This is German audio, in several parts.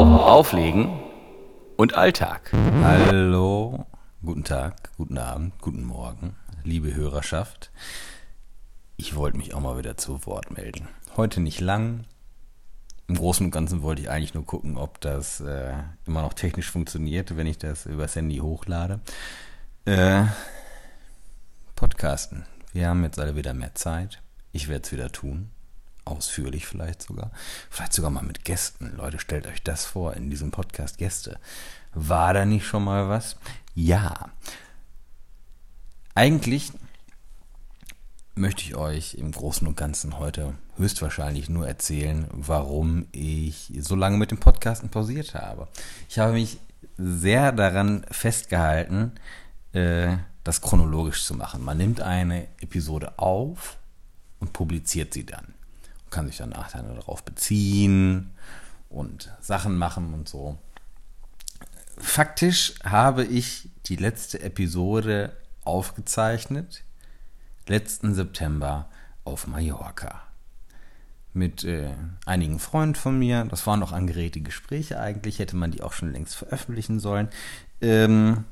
auf, auflegen und Alltag. Hallo, guten Tag, guten Abend, guten Morgen, liebe Hörerschaft. Ich wollte mich auch mal wieder zu Wort melden. Heute nicht lang. Im Großen und Ganzen wollte ich eigentlich nur gucken, ob das äh, immer noch technisch funktioniert, wenn ich das übers Handy hochlade. Äh, Podcasten. Wir haben jetzt alle wieder mehr Zeit. Ich werde es wieder tun ausführlich vielleicht sogar. Vielleicht sogar mal mit Gästen. Leute, stellt euch das vor, in diesem Podcast Gäste. War da nicht schon mal was? Ja. Eigentlich möchte ich euch im Großen und Ganzen heute höchstwahrscheinlich nur erzählen, warum ich so lange mit dem Podcasten pausiert habe. Ich habe mich sehr daran festgehalten, äh, das chronologisch zu machen. Man nimmt eine Episode auf und publiziert sie dann kann sich dann darauf beziehen und Sachen machen und so. Faktisch habe ich die letzte Episode aufgezeichnet, letzten September auf Mallorca. Mit äh, einigen Freunden von mir. Das waren noch angeregte Gespräche eigentlich, hätte man die auch schon längst veröffentlichen sollen. Ähm,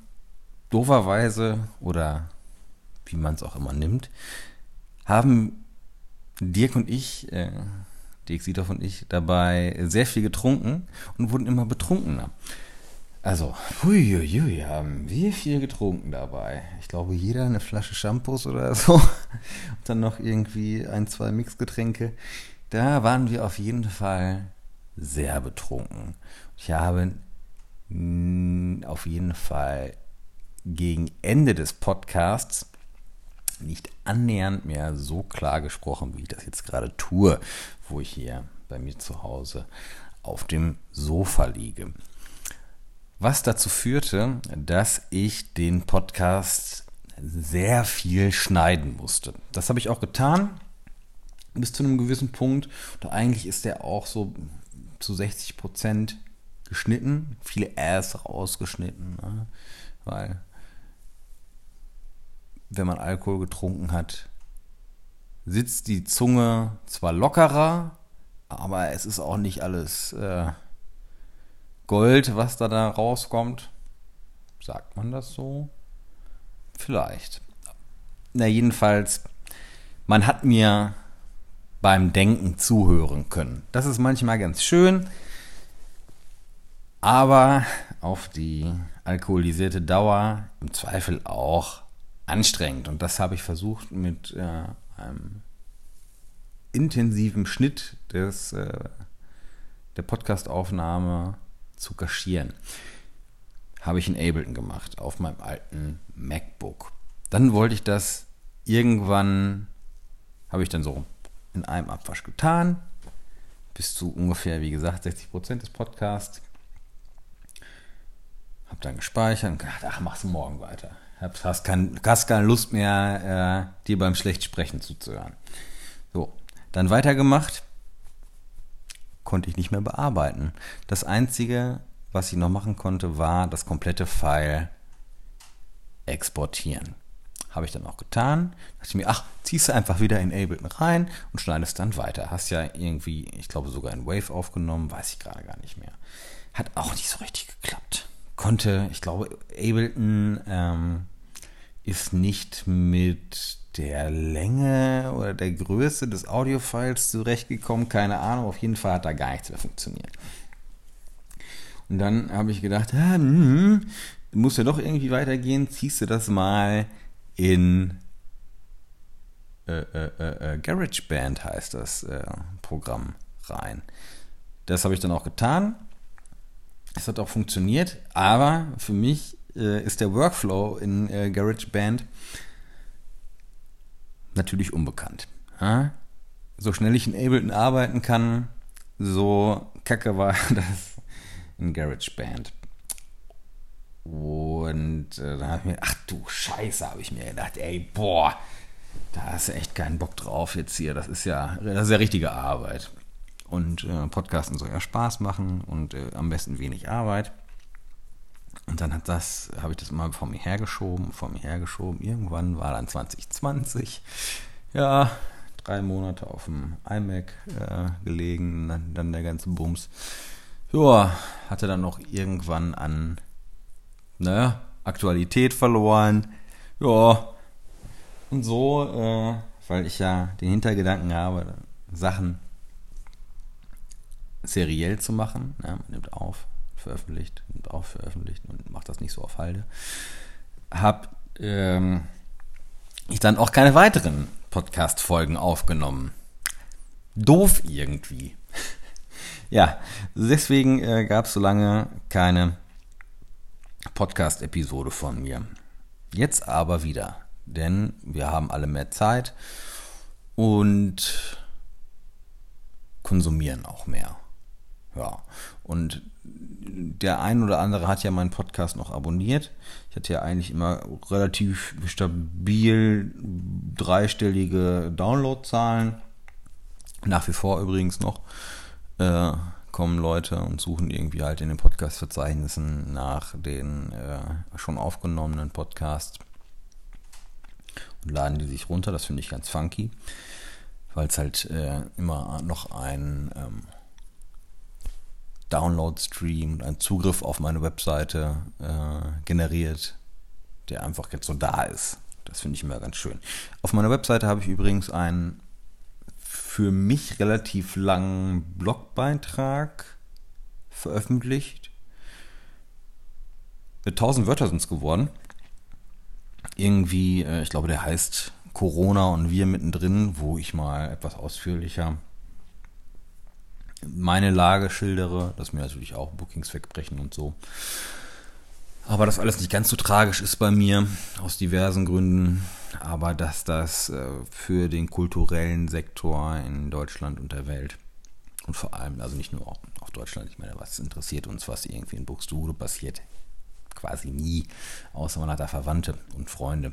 doverweise oder wie man es auch immer nimmt, haben Dirk und ich, äh, Dirk Siedorf und ich, dabei sehr viel getrunken und wurden immer betrunkener. Also, huiuiui, haben wir viel getrunken dabei. Ich glaube, jeder eine Flasche Shampoos oder so. Und dann noch irgendwie ein, zwei Mixgetränke. Da waren wir auf jeden Fall sehr betrunken. Ich habe auf jeden Fall gegen Ende des Podcasts nicht annähernd mehr so klar gesprochen, wie ich das jetzt gerade tue, wo ich hier bei mir zu Hause auf dem Sofa liege. Was dazu führte, dass ich den Podcast sehr viel schneiden musste. Das habe ich auch getan, bis zu einem gewissen Punkt. Und eigentlich ist der auch so zu 60 Prozent geschnitten, viele Äs rausgeschnitten, ne? weil wenn man Alkohol getrunken hat, sitzt die Zunge zwar lockerer, aber es ist auch nicht alles äh, Gold, was da, da rauskommt. Sagt man das so? Vielleicht. Na, jedenfalls, man hat mir beim Denken zuhören können. Das ist manchmal ganz schön, aber auf die alkoholisierte Dauer im Zweifel auch anstrengend. Und das habe ich versucht mit äh, einem intensiven Schnitt des, äh, der Podcastaufnahme zu kaschieren. Habe ich in Ableton gemacht, auf meinem alten MacBook. Dann wollte ich das irgendwann, habe ich dann so in einem Abwasch getan, bis zu ungefähr, wie gesagt, 60 Prozent des Podcasts. Habe dann gespeichert und gedacht, ach, mach's morgen weiter hast, kein, hast keine Lust mehr, äh, dir beim Schlechtsprechen zuzuhören. So, dann weitergemacht, konnte ich nicht mehr bearbeiten. Das Einzige, was ich noch machen konnte, war das komplette File exportieren. Habe ich dann auch getan. Dachte ich mir, ach, ziehst du einfach wieder in Ableton rein und schneidest dann weiter. Hast ja irgendwie, ich glaube sogar in Wave aufgenommen, weiß ich gerade gar nicht mehr. Hat auch nicht so richtig geklappt konnte, ich glaube, Ableton ähm, ist nicht mit der Länge oder der Größe des Audiofiles zurechtgekommen. Keine Ahnung, auf jeden Fall hat da gar nichts mehr funktioniert. Und dann habe ich gedacht, ah, hm, muss ja doch irgendwie weitergehen, ziehst du das mal in äh, äh, äh, äh GarageBand heißt das äh, Programm rein. Das habe ich dann auch getan es hat auch funktioniert, aber für mich äh, ist der Workflow in äh, GarageBand natürlich unbekannt. Ja? So schnell ich in Ableton arbeiten kann, so kacke war das in GarageBand. Und äh, dann habe ich mir, ach du Scheiße, habe ich mir gedacht, ey, boah, da hast du echt keinen Bock drauf jetzt hier. Das ist ja, das ist ja richtige Arbeit. Und äh, Podcasten soll ja Spaß machen und äh, am besten wenig Arbeit. Und dann hat das, habe ich das mal vor mir hergeschoben, vor mir hergeschoben. Irgendwann war dann 2020. Ja, drei Monate auf dem iMac äh, gelegen, dann, dann, der ganze Bums. ja, hatte dann noch irgendwann an ne, Aktualität verloren. Ja, und so, äh, weil ich ja den Hintergedanken habe, Sachen seriell zu machen. Ja, man nimmt auf, veröffentlicht, nimmt auf, veröffentlicht und macht das nicht so auf Halde. Hab ähm, ich dann auch keine weiteren Podcast-Folgen aufgenommen. Doof irgendwie. ja, deswegen äh, gab es so lange keine Podcast-Episode von mir. Jetzt aber wieder, denn wir haben alle mehr Zeit und konsumieren auch mehr. Ja, und der ein oder andere hat ja meinen Podcast noch abonniert. Ich hatte ja eigentlich immer relativ stabil dreistellige Downloadzahlen. Nach wie vor übrigens noch äh, kommen Leute und suchen irgendwie halt in den Podcast-Verzeichnissen nach den äh, schon aufgenommenen Podcasts und laden die sich runter. Das finde ich ganz funky, weil es halt äh, immer noch ein ähm, Download-Stream und ein Zugriff auf meine Webseite äh, generiert, der einfach jetzt so da ist. Das finde ich immer ganz schön. Auf meiner Webseite habe ich übrigens einen für mich relativ langen Blogbeitrag veröffentlicht. Mit 1000 Wörter sind es geworden. Irgendwie, äh, ich glaube, der heißt Corona und wir mittendrin, wo ich mal etwas ausführlicher meine Lage schildere, dass mir natürlich auch Bookings wegbrechen und so. Aber das alles nicht ganz so tragisch ist bei mir, aus diversen Gründen. Aber dass das äh, für den kulturellen Sektor in Deutschland und der Welt und vor allem, also nicht nur auf Deutschland, ich meine, was interessiert uns, was irgendwie in Buxtehude passiert? Quasi nie, außer man hat da Verwandte und Freunde.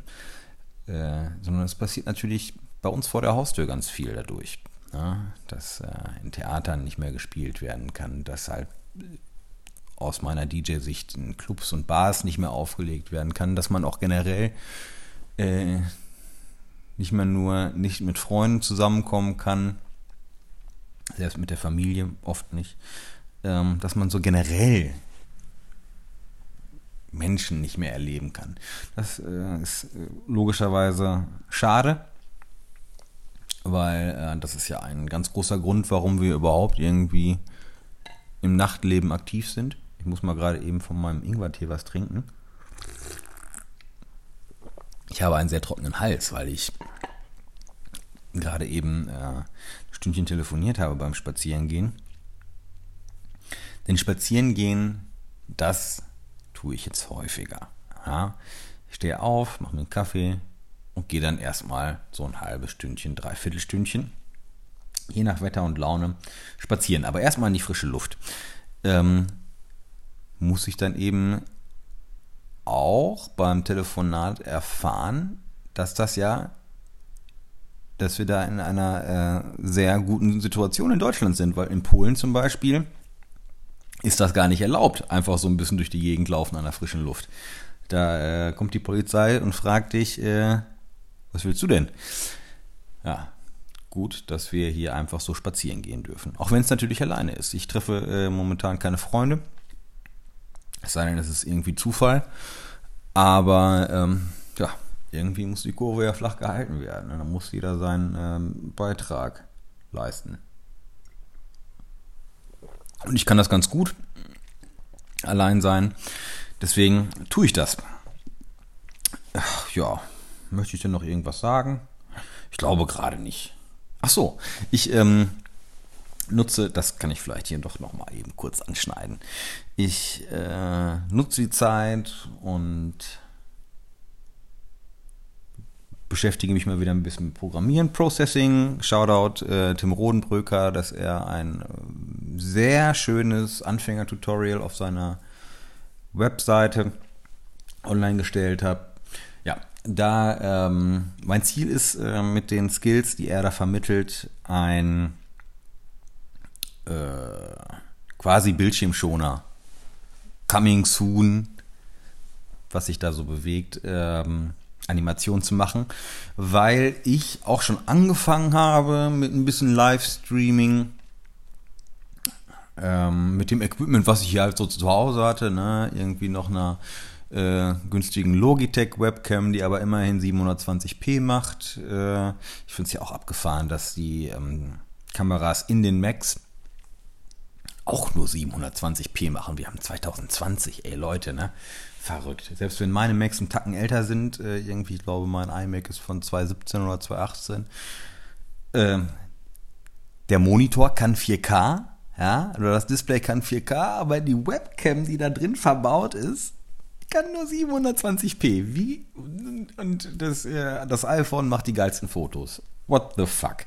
Äh, sondern es passiert natürlich bei uns vor der Haustür ganz viel dadurch ne? dass äh, in Theatern nicht mehr gespielt werden kann, dass halt aus meiner DJ-Sicht in Clubs und Bars nicht mehr aufgelegt werden kann, dass man auch generell äh, nicht mehr nur nicht mit Freunden zusammenkommen kann, selbst mit der Familie oft nicht, ähm, dass man so generell Menschen nicht mehr erleben kann. Das äh, ist äh, logischerweise schade, weil äh, das ist ja ein ganz großer Grund, warum wir überhaupt irgendwie im Nachtleben aktiv sind. Ich muss mal gerade eben von meinem Ingwertee was trinken. Ich habe einen sehr trockenen Hals, weil ich gerade eben äh, ein Stündchen telefoniert habe beim Spazierengehen. Denn Spazierengehen, das tue ich jetzt häufiger. Ja, ich stehe auf, mache mir einen Kaffee, und gehe dann erstmal so ein halbes Stündchen, dreiviertel Stündchen, je nach Wetter und Laune, spazieren. Aber erstmal in die frische Luft. Ähm, muss ich dann eben auch beim Telefonat erfahren, dass das ja, dass wir da in einer äh, sehr guten Situation in Deutschland sind, weil in Polen zum Beispiel ist das gar nicht erlaubt, einfach so ein bisschen durch die Gegend laufen an der frischen Luft. Da äh, kommt die Polizei und fragt dich, äh, was willst du denn? Ja, gut, dass wir hier einfach so spazieren gehen dürfen. Auch wenn es natürlich alleine ist. Ich treffe äh, momentan keine Freunde. Es sei denn, es ist irgendwie Zufall. Aber ähm, ja, irgendwie muss die Kurve ja flach gehalten werden. Dann muss jeder seinen ähm, Beitrag leisten. Und ich kann das ganz gut allein sein. Deswegen tue ich das. Ach, ja, Möchte ich denn noch irgendwas sagen? Ich glaube gerade nicht. Ach so, ich ähm, nutze, das kann ich vielleicht hier doch noch mal eben kurz anschneiden. Ich äh, nutze die Zeit und beschäftige mich mal wieder ein bisschen mit Programmieren, Processing. Shoutout äh, Tim Rodenbröker, dass er ein äh, sehr schönes Anfänger-Tutorial auf seiner Webseite online gestellt hat da ähm, mein Ziel ist, äh, mit den Skills, die er da vermittelt, ein äh, quasi Bildschirmschoner, Coming Soon, was sich da so bewegt, ähm, Animation zu machen, weil ich auch schon angefangen habe mit ein bisschen Livestreaming ähm, mit dem Equipment, was ich hier halt so zu Hause hatte, ne, irgendwie noch einer äh, günstigen Logitech Webcam, die aber immerhin 720p macht. Äh, ich finde es ja auch abgefahren, dass die ähm, Kameras in den Macs auch nur 720p machen. Wir haben 2020, ey Leute, ne? Verrückt. Selbst wenn meine Macs einen Tacken älter sind, äh, irgendwie, ich glaube, mein iMac ist von 2017 oder 2018. Äh, der Monitor kann 4K, ja, oder das Display kann 4K, aber die Webcam, die da drin verbaut ist, kann nur 720p. Wie? Und das, äh, das iPhone macht die geilsten Fotos. What the fuck?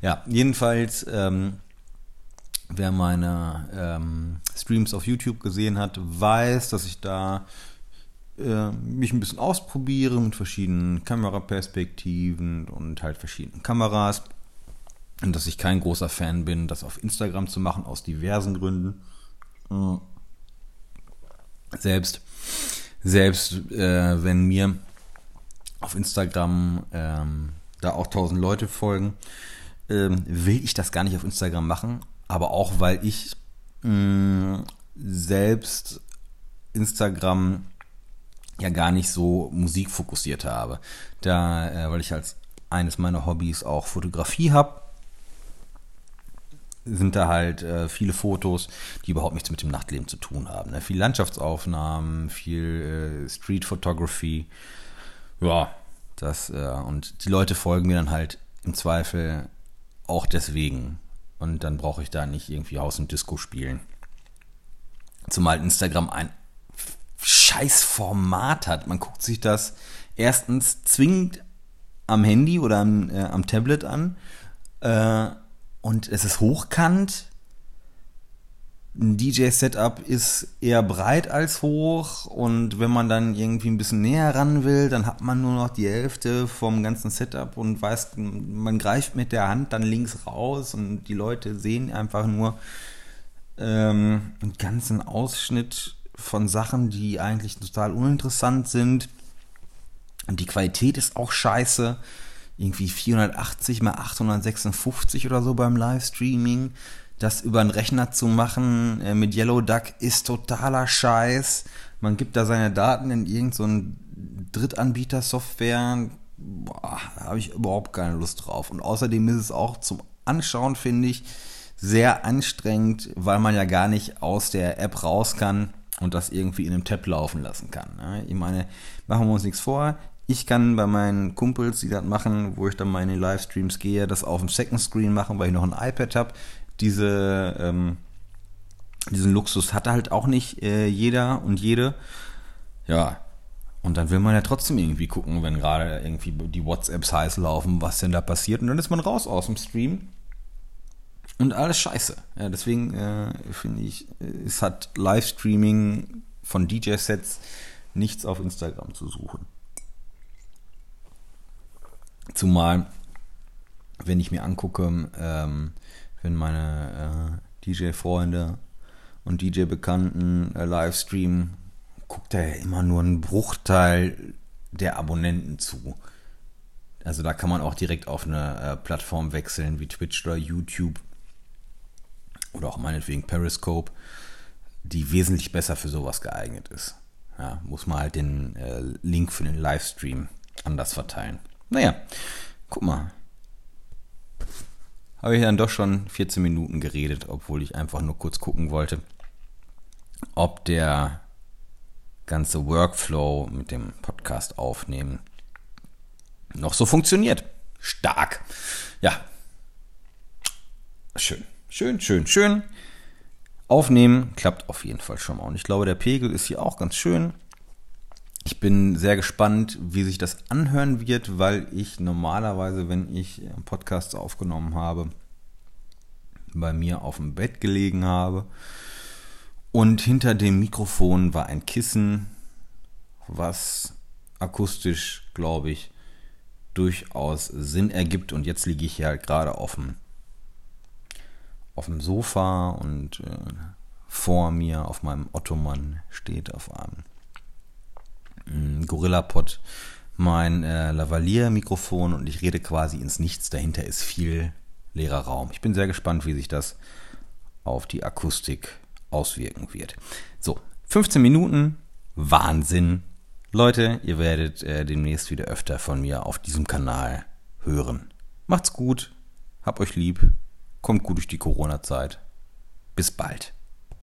Ja, jedenfalls, ähm, wer meine ähm, Streams auf YouTube gesehen hat, weiß, dass ich da äh, mich ein bisschen ausprobiere mit verschiedenen Kameraperspektiven und halt verschiedenen Kameras. Und dass ich kein großer Fan bin, das auf Instagram zu machen, aus diversen Gründen. Äh, selbst, selbst äh, wenn mir auf Instagram ähm, da auch tausend Leute folgen, ähm, will ich das gar nicht auf Instagram machen. Aber auch, weil ich mh, mm, selbst Instagram ja gar nicht so musikfokussiert habe. Da, äh, weil ich als eines meiner Hobbys auch Fotografie habe, sind da halt äh, viele Fotos, die überhaupt nichts mit dem Nachtleben zu tun haben. Ne? Viel Landschaftsaufnahmen, viel äh, Street Photography. Ja, das, äh, und die Leute folgen mir dann halt im Zweifel auch deswegen. Und dann brauche ich da nicht irgendwie Haus und Disco spielen. Zumal Instagram ein scheiß Format hat. Man guckt sich das erstens zwingend am Handy oder am, äh, am Tablet an. Äh, und es ist hochkant. Ein DJ-Setup ist eher breit als hoch und wenn man dann irgendwie ein bisschen näher ran will, dann hat man nur noch die Hälfte vom ganzen Setup und weiß, man greift mit der Hand dann links raus und die Leute sehen einfach nur ähm, einen ganzen Ausschnitt von Sachen, die eigentlich total uninteressant sind. Und die Qualität ist auch scheiße. Irgendwie 480 mal 856 oder so beim Livestreaming. Das über einen Rechner zu machen äh, mit Yellow Duck ist totaler Scheiß. Man gibt da seine Daten in irgendeine so Drittanbieter-Software. Da habe ich überhaupt keine Lust drauf. Und außerdem ist es auch zum Anschauen, finde ich, sehr anstrengend, weil man ja gar nicht aus der App raus kann und das irgendwie in einem Tab laufen lassen kann. Ne? Ich meine, machen wir uns nichts vor. Ich kann bei meinen Kumpels, die das machen, wo ich dann meine Livestreams gehe, das auf dem Second Screen machen, weil ich noch ein iPad habe. Diese, ähm, diesen Luxus hat halt auch nicht äh, jeder und jede. Ja, und dann will man ja trotzdem irgendwie gucken, wenn gerade irgendwie die WhatsApps heiß laufen, was denn da passiert. Und dann ist man raus aus dem Stream und alles scheiße. Ja, deswegen äh, finde ich, es hat Livestreaming von DJ-Sets nichts auf Instagram zu suchen. Zumal, wenn ich mir angucke, ähm, wenn meine äh, DJ-Freunde und DJ-Bekannten äh, Livestreamen, guckt er ja immer nur einen Bruchteil der Abonnenten zu. Also da kann man auch direkt auf eine äh, Plattform wechseln wie Twitch oder YouTube oder auch meinetwegen Periscope, die wesentlich besser für sowas geeignet ist. Ja, muss man halt den äh, Link für den Livestream anders verteilen. Naja, guck mal. Habe ich dann doch schon 14 Minuten geredet, obwohl ich einfach nur kurz gucken wollte, ob der ganze Workflow mit dem Podcast aufnehmen noch so funktioniert. Stark. Ja. Schön. Schön, schön, schön. Aufnehmen klappt auf jeden Fall schon mal. Und ich glaube, der Pegel ist hier auch ganz schön. Bin sehr gespannt, wie sich das anhören wird, weil ich normalerweise, wenn ich Podcasts aufgenommen habe, bei mir auf dem Bett gelegen habe. Und hinter dem Mikrofon war ein Kissen, was akustisch, glaube ich, durchaus Sinn ergibt. Und jetzt liege ich hier halt gerade auf dem auf dem Sofa und äh, vor mir auf meinem Ottoman steht auf einem Gorilla-Pod mein äh, Lavalier-Mikrofon und ich rede quasi ins Nichts. Dahinter ist viel leerer Raum. Ich bin sehr gespannt, wie sich das auf die Akustik auswirken wird. So, 15 Minuten, Wahnsinn. Leute, ihr werdet äh, demnächst wieder öfter von mir auf diesem Kanal hören. Macht's gut, habt euch lieb, kommt gut durch die Corona-Zeit. Bis bald.